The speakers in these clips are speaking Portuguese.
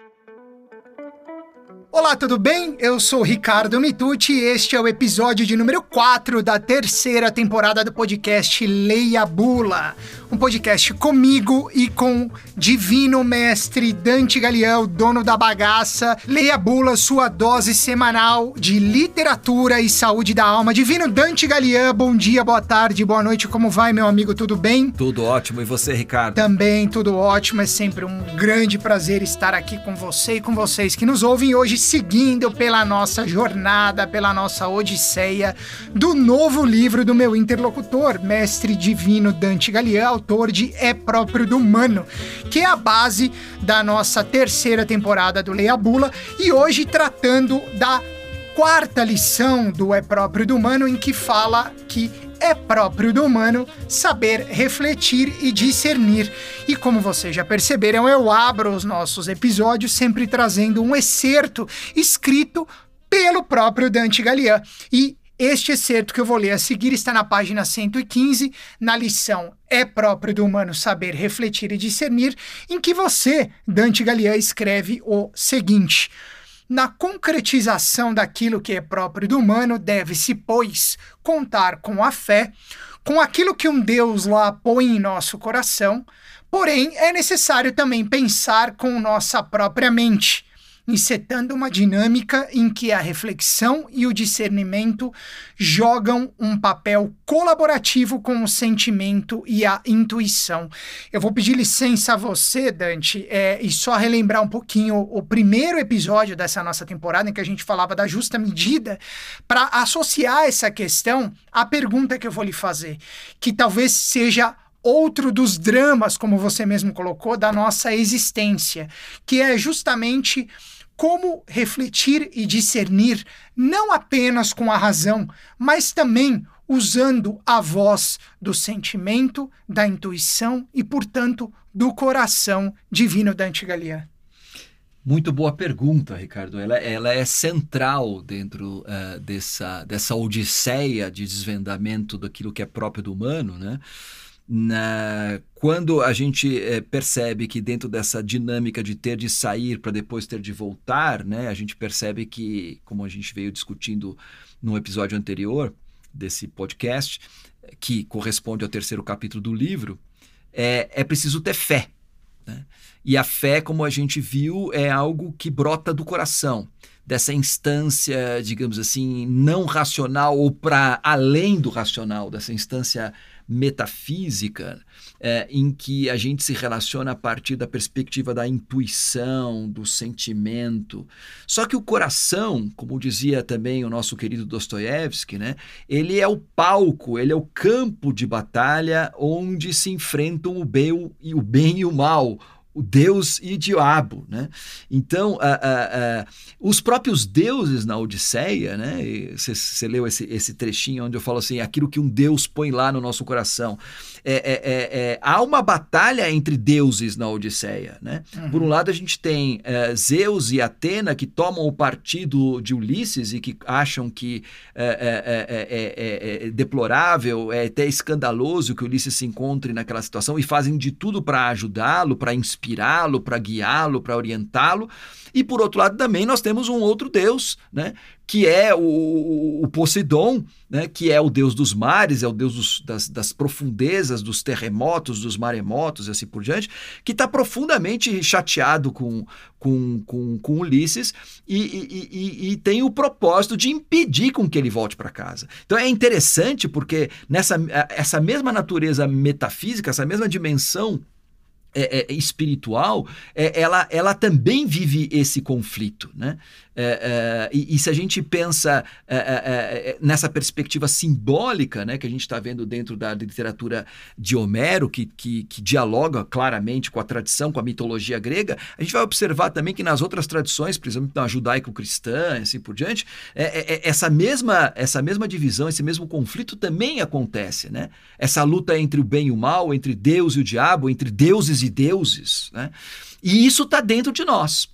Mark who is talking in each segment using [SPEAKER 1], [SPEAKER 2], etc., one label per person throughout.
[SPEAKER 1] Thank you. Olá, tudo bem? Eu sou Ricardo Mitucci e este é o episódio de número 4 da terceira temporada do podcast Leia Bula. Um podcast comigo e com Divino Mestre Dante Galeão, dono da bagaça. Leia Bula, sua dose semanal de literatura e saúde da alma. Divino Dante Galeão, bom dia, boa tarde, boa noite. Como vai, meu amigo? Tudo bem?
[SPEAKER 2] Tudo ótimo. E você, Ricardo?
[SPEAKER 1] Também, tudo ótimo. É sempre um grande prazer estar aqui com você e com vocês que nos ouvem hoje seguindo pela nossa jornada, pela nossa odisseia do novo livro do meu interlocutor, mestre divino Dante Galeão, autor de É Próprio do Humano, que é a base da nossa terceira temporada do Leia Bula, e hoje tratando da quarta lição do É Próprio do Humano, em que fala que é próprio do humano saber refletir e discernir. E como vocês já perceberam, eu abro os nossos episódios sempre trazendo um excerto escrito pelo próprio Dante Galian. E este excerto que eu vou ler a seguir está na página 115, na lição É próprio do humano saber refletir e discernir, em que você, Dante Galian, escreve o seguinte. Na concretização daquilo que é próprio do humano, deve-se, pois, contar com a fé, com aquilo que um Deus lá põe em nosso coração, porém é necessário também pensar com nossa própria mente encetando uma dinâmica em que a reflexão e o discernimento jogam um papel colaborativo com o sentimento e a intuição. Eu vou pedir licença a você, Dante, é, e só relembrar um pouquinho o primeiro episódio dessa nossa temporada, em que a gente falava da justa medida, para associar essa questão à pergunta que eu vou lhe fazer, que talvez seja outro dos dramas, como você mesmo colocou, da nossa existência, que é justamente como refletir e discernir não apenas com a razão, mas também usando a voz do sentimento, da intuição e, portanto, do coração divino da Antigalian.
[SPEAKER 2] Muito boa pergunta, Ricardo. Ela, ela é central dentro uh, dessa, dessa odisseia de desvendamento daquilo que é próprio do humano, né? Na, quando a gente é, percebe que dentro dessa dinâmica de ter de sair para depois ter de voltar, né, a gente percebe que, como a gente veio discutindo no episódio anterior desse podcast, que corresponde ao terceiro capítulo do livro, é, é preciso ter fé. Né? E a fé, como a gente viu, é algo que brota do coração dessa instância, digamos assim, não racional ou para além do racional, dessa instância metafísica, é, em que a gente se relaciona a partir da perspectiva da intuição, do sentimento. Só que o coração, como dizia também o nosso querido Dostoiévski, né, ele é o palco, ele é o campo de batalha onde se enfrentam o bem, o bem e o mal, o Deus e o diabo, né? Então, os próprios deuses na Odisseia, né? Você leu esse, esse trechinho onde eu falo assim, aquilo que um Deus põe lá no nosso coração. É, é, é, é há uma batalha entre deuses na Odisseia, né? Uhum. Por um lado, a gente tem é, Zeus e Atena que tomam o partido de Ulisses e que acham que é, deplorável, é até escandaloso que Ulisses se encontre naquela situação e fazem de tudo para ajudá-lo, para inspirá-lo, para guiá-lo, para orientá-lo. E por outro lado também nós temos um outro Deus, né? Que é o, o Poseidon, né? que é o Deus dos mares, é o Deus dos, das, das, profundezas, dos terremotos, dos maremotos e assim por diante, que está profundamente chateado com, com, com, com Ulisses e, e, e, e, tem o propósito de impedir com que ele volte para casa. Então é interessante porque nessa essa mesma natureza metafísica, essa mesma dimensão é, é, espiritual, é, ela, ela também vive esse conflito. Né? É, é, e, e, se a gente pensa é, nessa perspectiva simbólica né, que a gente está vendo dentro da literatura de Homero, que, que, que, dialoga claramente com a tradição, com a mitologia grega, a gente vai observar também que nas outras tradições, por exemplo, na judaico-cristã e assim por diante, essa, mesma, essa mesma divisão, esse mesmo conflito também acontece. Né? Essa luta entre o bem e o mal, entre Deus e o diabo, entre deuses e deuses. Né? E isso está dentro de nós.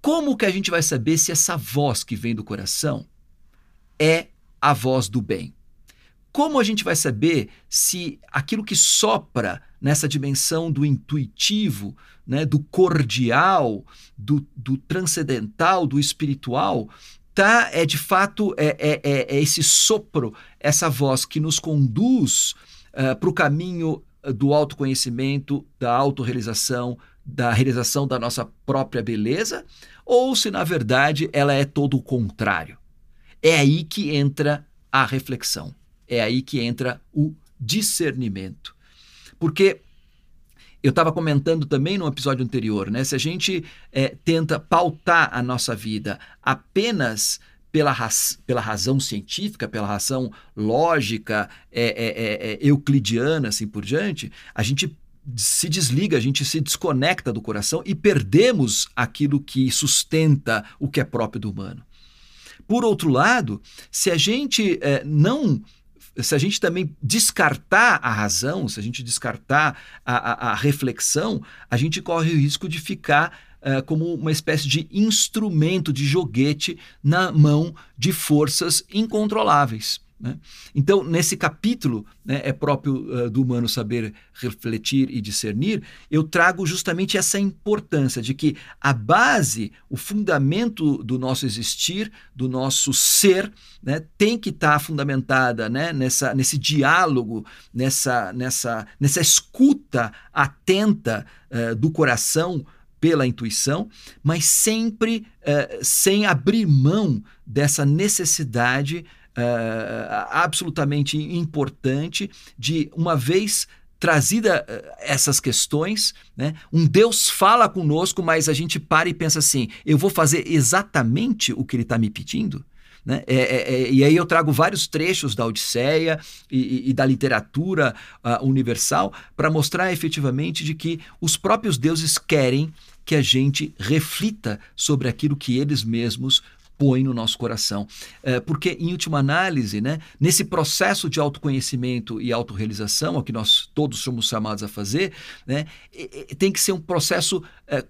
[SPEAKER 2] Como que a gente vai saber se essa voz que vem do coração é a voz do bem? Como a gente vai saber se aquilo que sopra nessa dimensão do intuitivo, né, do cordial, do, do transcendental, do espiritual, tá é de fato é, é, é, é esse sopro, essa voz que nos conduz uh, para o caminho do autoconhecimento, da autorrealização, da realização da nossa própria beleza, ou se na verdade ela é todo o contrário. É aí que entra a reflexão, é aí que entra o discernimento. Porque eu estava comentando também no episódio anterior, né? Se a gente é, tenta pautar a nossa vida apenas pela, raz, pela razão científica, pela razão lógica, é, é, é, euclidiana, assim por diante, a gente se desliga, a gente se desconecta do coração e perdemos aquilo que sustenta o que é próprio do humano. Por outro lado, se a gente é, não se a gente também descartar a razão, se a gente descartar a, a, a reflexão, a gente corre o risco de ficar uh, como uma espécie de instrumento de joguete na mão de forças incontroláveis. Né? Então, nesse capítulo, né, é próprio uh, do humano saber refletir e discernir, eu trago justamente essa importância de que a base, o fundamento do nosso existir, do nosso ser, né, tem que estar tá fundamentada né, nessa, nesse diálogo, nessa, nessa, nessa escuta atenta uh, do coração pela intuição, mas sempre uh, sem abrir mão dessa necessidade uh, absolutamente importante de, uma vez trazida uh, essas questões, né, um Deus fala conosco, mas a gente para e pensa assim: eu vou fazer exatamente o que ele está me pedindo? Né? É, é, é, e aí eu trago vários trechos da Odisseia e, e, e da literatura uh, universal para mostrar efetivamente de que os próprios deuses querem que a gente reflita sobre aquilo que eles mesmos põe no nosso coração. É, porque, em última análise, né, nesse processo de autoconhecimento e autorrealização, o que nós todos somos chamados a fazer, né, tem que ser um processo é,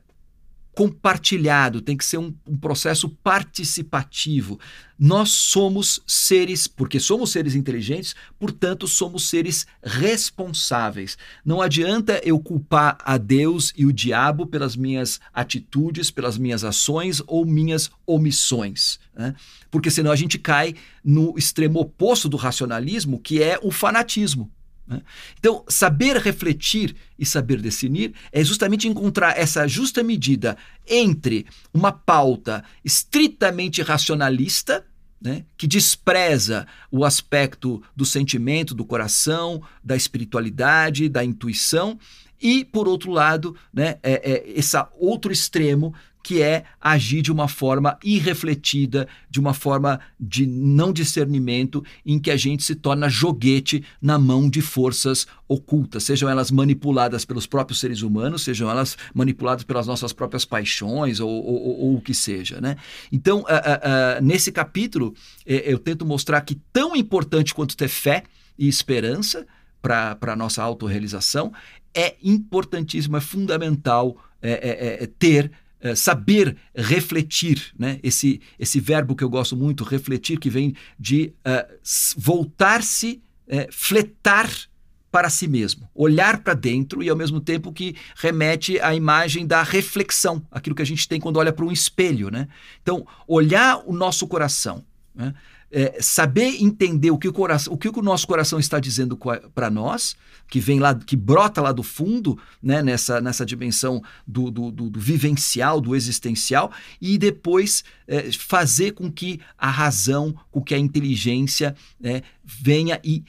[SPEAKER 2] compartilhado, tem que ser um, um, processo participativo. Nós somos seres, porque somos seres inteligentes, portanto, somos seres responsáveis. Não adianta eu culpar a Deus e o diabo pelas minhas atitudes, pelas minhas ações ou minhas omissões. Né? Porque senão a gente cai no extremo oposto do racionalismo, que é o fanatismo. Né? Então, saber refletir e saber definir é justamente encontrar essa justa medida entre uma pauta estritamente racionalista, né, que despreza o aspecto do sentimento, do coração, da espiritualidade, da intuição, e, por outro lado, né, é, é esse outro extremo que é agir de uma forma irrefletida, de uma forma de não discernimento, em que a gente se torna joguete na mão de forças ocultas, sejam elas manipuladas pelos próprios seres humanos, sejam elas manipuladas pelas nossas próprias paixões ou, ou, ou o que seja. Né? Então, uh, uh, uh, nesse capítulo, eh, eu tento mostrar que tão importante quanto ter fé e esperança para a nossa autorrealização, é importantíssimo, é fundamental é, é, é ter é, saber refletir, né? esse, esse verbo que eu gosto muito, refletir, que vem de uh, voltar-se, uh, fletar para si mesmo, olhar para dentro e ao mesmo tempo que remete à imagem da reflexão, aquilo que a gente tem quando olha para um espelho. Né? Então, olhar o nosso coração. Né? É, saber entender o que o, coração, o que o nosso coração está dizendo para nós, que vem lá, que brota lá do fundo, né, nessa, nessa dimensão do, do, do, do vivencial, do existencial, e depois é, fazer com que a razão, com que a inteligência é, venha e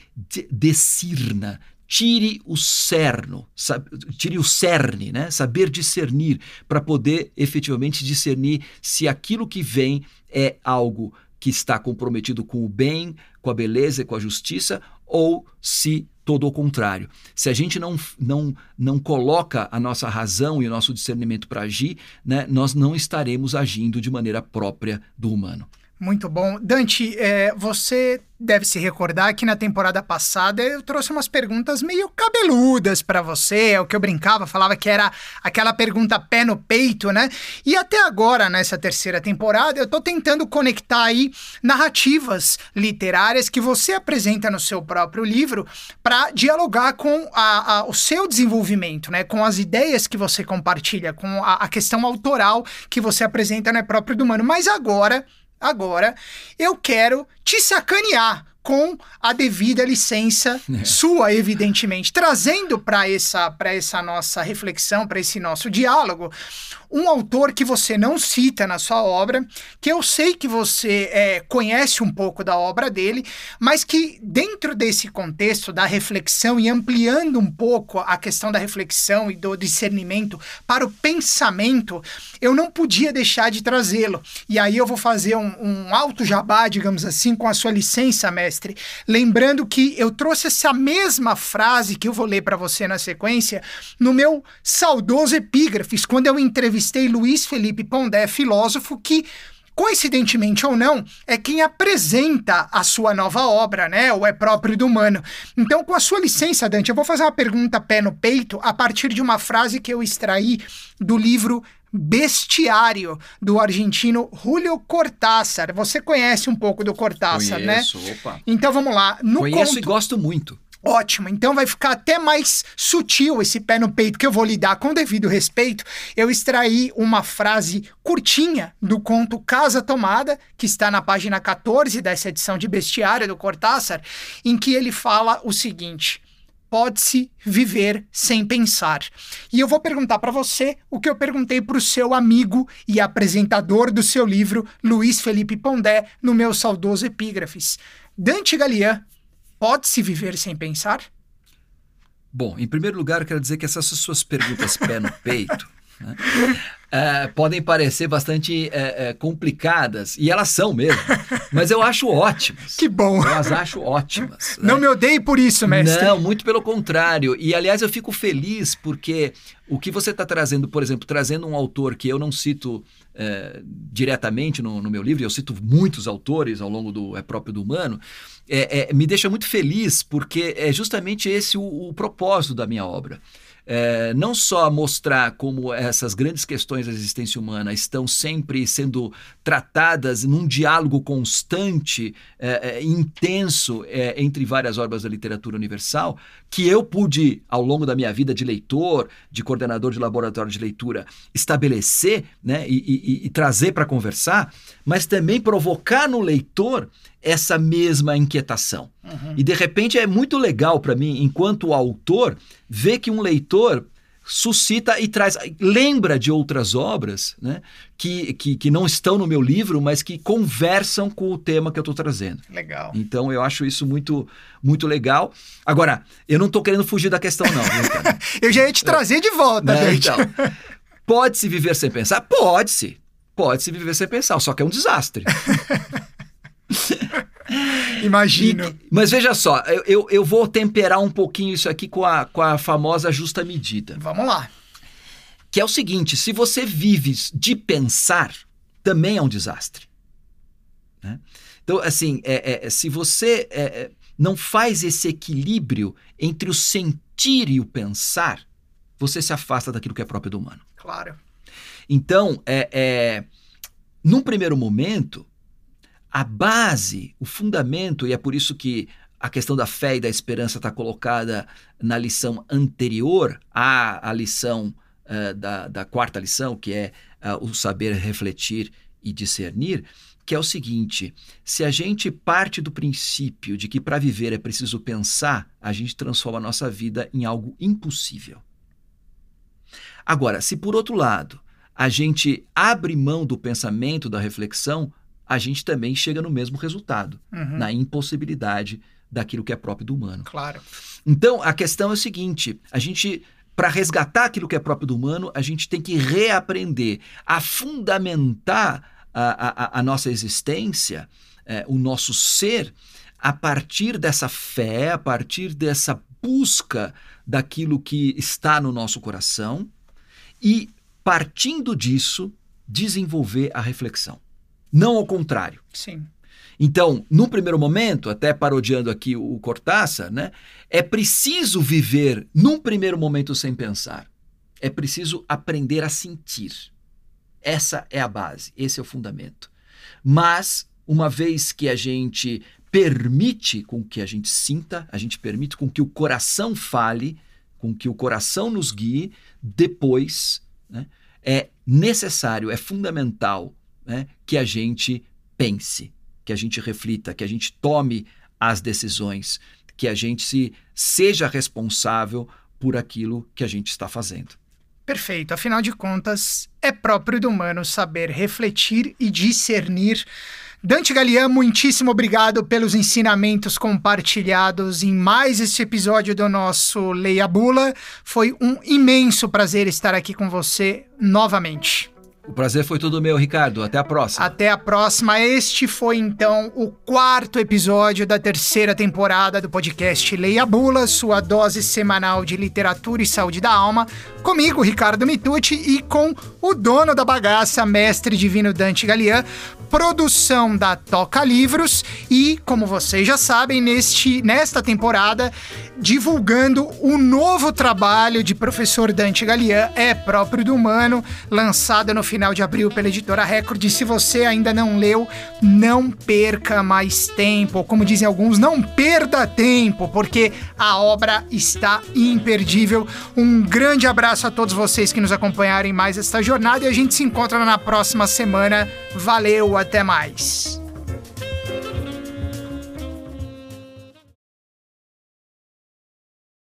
[SPEAKER 2] decirna, tire o cerno, sabe, tire o cerne, né? saber discernir, para poder efetivamente discernir se aquilo que vem é algo que está comprometido com o bem, com a beleza e com a justiça, ou se todo o contrário. Se a gente não, não, não coloca a nossa razão e o nosso discernimento para agir, né, nós não estaremos agindo de maneira própria do humano.
[SPEAKER 1] Muito bom. Dante, é, você deve se recordar que na temporada passada eu trouxe umas perguntas meio cabeludas para você, é o que eu brincava, falava que era aquela pergunta pé no peito, né? E até agora, nessa terceira temporada, eu tô tentando conectar aí narrativas literárias que você apresenta no seu próprio livro para dialogar com a, a, o seu desenvolvimento, né? Com as ideias que você compartilha, com a, a questão autoral que você apresenta no próprio do Mano. Mas agora Agora, eu quero te sacanear com a devida licença é. sua, evidentemente, trazendo para essa, essa nossa reflexão, para esse nosso diálogo, um autor que você não cita na sua obra, que eu sei que você é, conhece um pouco da obra dele, mas que dentro desse contexto da reflexão e ampliando um pouco a questão da reflexão e do discernimento para o pensamento, eu não podia deixar de trazê-lo. E aí eu vou fazer um, um alto jabá, digamos assim, com a sua licença, mestre, lembrando que eu trouxe essa mesma frase que eu vou ler para você na sequência no meu saudoso epígrafes, quando eu entrevistei Luiz Felipe Pondé, filósofo que coincidentemente ou não, é quem apresenta a sua nova obra, né? Ou é próprio do humano. Então, com a sua licença, Dante, eu vou fazer uma pergunta pé no peito a partir de uma frase que eu extraí do livro Bestiário, do argentino Julio Cortázar. Você conhece um pouco do Cortázar,
[SPEAKER 2] Conheço,
[SPEAKER 1] né?
[SPEAKER 2] Opa.
[SPEAKER 1] Então vamos lá.
[SPEAKER 2] No Conheço conto... e gosto muito.
[SPEAKER 1] Ótimo, então vai ficar até mais sutil esse pé no peito que eu vou lidar com devido respeito. Eu extraí uma frase curtinha do conto Casa Tomada, que está na página 14 dessa edição de Bestiário do Cortázar, em que ele fala o seguinte: pode-se viver sem pensar. E eu vou perguntar para você o que eu perguntei para o seu amigo e apresentador do seu livro, Luiz Felipe Pondé, no meu saudoso Epígrafes. Dante Galian Pode-se viver sem pensar?
[SPEAKER 2] Bom, em primeiro lugar, eu quero dizer que essas suas perguntas pé no peito né, é, podem parecer bastante é, é, complicadas, e elas são mesmo, mas eu acho ótimas.
[SPEAKER 1] Que bom!
[SPEAKER 2] Eu as acho ótimas.
[SPEAKER 1] Não né? me odeie por isso, mestre.
[SPEAKER 2] Não, muito pelo contrário. E, aliás, eu fico feliz porque o que você está trazendo, por exemplo, trazendo um autor que eu não cito é, diretamente no, no, meu livro, eu cito muitos autores ao longo do É Próprio do Humano, é, é, me deixa muito feliz porque é justamente esse o, o propósito da minha obra. É, não só mostrar como essas grandes questões da existência humana estão sempre sendo tratadas num diálogo constante, é, é, intenso é, entre várias obras da literatura universal, que eu pude, ao longo da minha vida de leitor, de coordenador de laboratório de leitura, estabelecer né, e, e, e trazer para conversar, mas também provocar no leitor essa mesma inquietação. Uhum. E de repente é muito legal para mim, enquanto autor, ver que um leitor suscita e traz, lembra de outras obras né, que, que, que não estão no meu livro, mas que conversam com o tema que eu estou trazendo.
[SPEAKER 1] Legal.
[SPEAKER 2] Então eu acho isso muito, muito legal. Agora, eu não estou querendo fugir da questão, não.
[SPEAKER 1] eu já ia te trazer de volta, né?
[SPEAKER 2] Então, pode-se viver sem pensar? Pode-se. Pode-se viver sem pensar, só que é um desastre.
[SPEAKER 1] Imagino.
[SPEAKER 2] E, mas veja só, eu, eu, eu, vou temperar um pouquinho isso aqui com a, com a famosa justa medida.
[SPEAKER 1] Vamos lá.
[SPEAKER 2] Que é o seguinte: se você vive de pensar, também é um desastre. Né? Então, assim, é, é, se você é, é não faz esse equilíbrio entre o sentir e o pensar, você se afasta daquilo que é próprio do humano.
[SPEAKER 1] Claro.
[SPEAKER 2] Então, é, é, num primeiro momento, a base, o fundamento, e é por isso que a questão da fé e da esperança está colocada na lição anterior à, à lição uh, da, da, quarta lição, que é uh, o saber refletir e discernir, que é o seguinte: se a gente parte do princípio de que para viver é preciso pensar, a gente transforma a nossa vida em algo impossível. Agora, se por outro lado a gente abre mão do pensamento, da reflexão, a gente também chega no mesmo resultado, uhum. na impossibilidade daquilo que é próprio do humano.
[SPEAKER 1] Claro.
[SPEAKER 2] Então, a questão é o seguinte: a gente, para resgatar aquilo que é próprio do humano, a gente tem que reaprender a fundamentar a, a, a nossa existência, é, o nosso ser, a partir dessa fé, a partir dessa busca daquilo que está no nosso coração e, partindo disso, desenvolver a reflexão. Não ao contrário.
[SPEAKER 1] Sim.
[SPEAKER 2] Então, num primeiro momento, até parodiando aqui o Cortázar, né, é preciso viver num primeiro momento sem pensar. É preciso aprender a sentir. Essa é a base, esse é o fundamento. Mas, uma vez que a gente permite com que a gente sinta, a gente permite com que o coração fale, com que o coração nos guie, depois né, é necessário, é fundamental né, que a gente pense, que a gente reflita, que a gente tome as decisões, que a gente se seja responsável por aquilo que a gente está fazendo.
[SPEAKER 1] Perfeito. Afinal de contas, é próprio do humano saber refletir e discernir. Dante Galian, muitíssimo obrigado pelos ensinamentos compartilhados em mais este episódio do nosso Leia Bula. Foi um imenso prazer estar aqui com você novamente.
[SPEAKER 2] O prazer foi todo meu, Ricardo. Até a próxima.
[SPEAKER 1] Até a próxima. Este foi então o quarto episódio da terceira temporada do podcast Leia Bula, sua dose semanal de literatura e saúde da alma. Comigo, Ricardo Mitucci, e com o dono da bagaça, mestre divino Dante Galian, produção da Toca Livros e, como vocês já sabem, neste, nesta temporada, divulgando o novo trabalho de professor Dante Galian, é próprio do humano, lançado no final de abril pela editora Record. Se você ainda não leu, não perca mais tempo. Como dizem alguns, não perda tempo, porque a obra está imperdível. Um grande abraço a todos vocês que nos acompanharam em mais esta jornada e a gente se encontra na próxima semana. Valeu, até mais.